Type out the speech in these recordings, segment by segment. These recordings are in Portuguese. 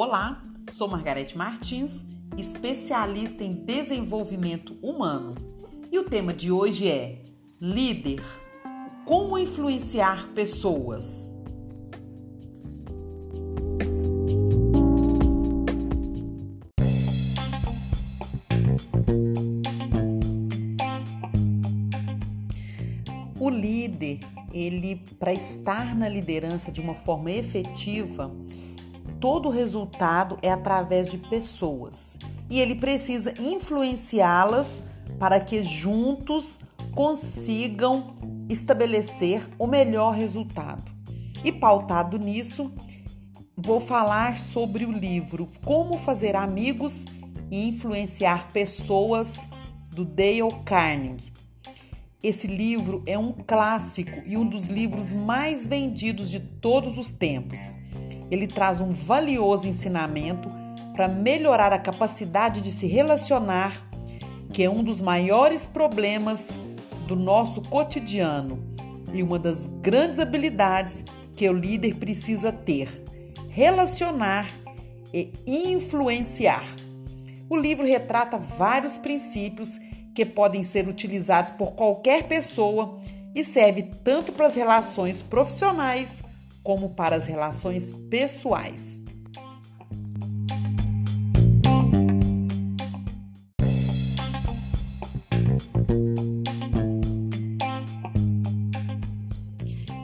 Olá, sou Margarete Martins, especialista em desenvolvimento humano. E o tema de hoje é Líder: Como influenciar pessoas? O líder, ele para estar na liderança de uma forma efetiva, todo resultado é através de pessoas e ele precisa influenciá-las para que juntos consigam estabelecer o melhor resultado. E pautado nisso, vou falar sobre o livro Como Fazer Amigos e Influenciar Pessoas do Dale Carnegie. Esse livro é um clássico e um dos livros mais vendidos de todos os tempos ele traz um valioso ensinamento para melhorar a capacidade de se relacionar, que é um dos maiores problemas do nosso cotidiano e uma das grandes habilidades que o líder precisa ter: relacionar e influenciar. O livro retrata vários princípios que podem ser utilizados por qualquer pessoa e serve tanto para as relações profissionais como para as relações pessoais.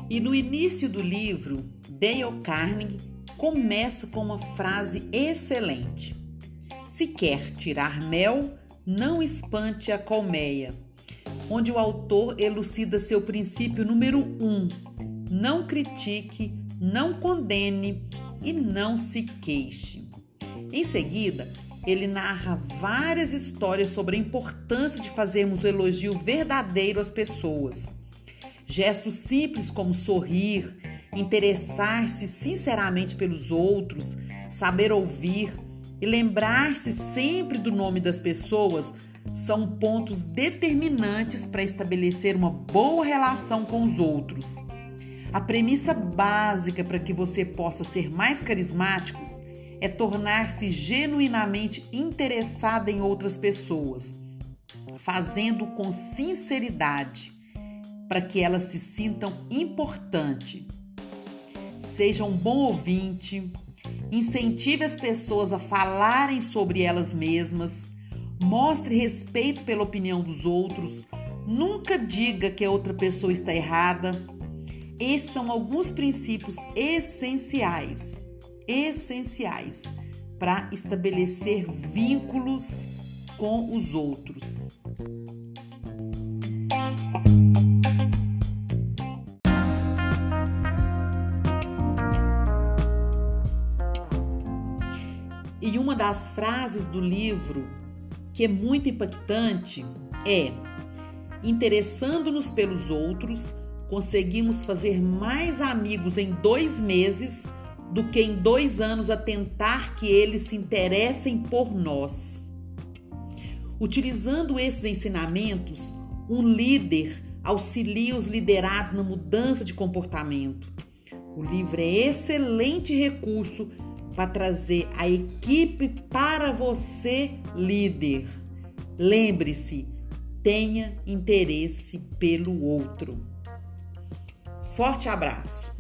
E no início do livro, Dale Carnegie começa com uma frase excelente: Se quer tirar mel, não espante a colmeia, onde o autor elucida seu princípio número um não critique, não condene e não se queixe. Em seguida, ele narra várias histórias sobre a importância de fazermos o elogio verdadeiro às pessoas. Gestos simples como sorrir, interessar-se sinceramente pelos outros, saber ouvir e lembrar-se sempre do nome das pessoas são pontos determinantes para estabelecer uma boa relação com os outros. A premissa básica para que você possa ser mais carismático é tornar-se genuinamente interessado em outras pessoas, fazendo com sinceridade para que elas se sintam importante. Seja um bom ouvinte, incentive as pessoas a falarem sobre elas mesmas, mostre respeito pela opinião dos outros, nunca diga que a outra pessoa está errada esses são alguns princípios essenciais, essenciais para estabelecer vínculos com os outros. E uma das frases do livro que é muito impactante é: interessando-nos pelos outros, conseguimos fazer mais amigos em dois meses do que em dois anos a tentar que eles se interessem por nós. Utilizando esses ensinamentos, um líder auxilia os liderados na mudança de comportamento. O livro é excelente recurso para trazer a equipe para você, líder. Lembre-se, tenha interesse pelo outro. Forte abraço!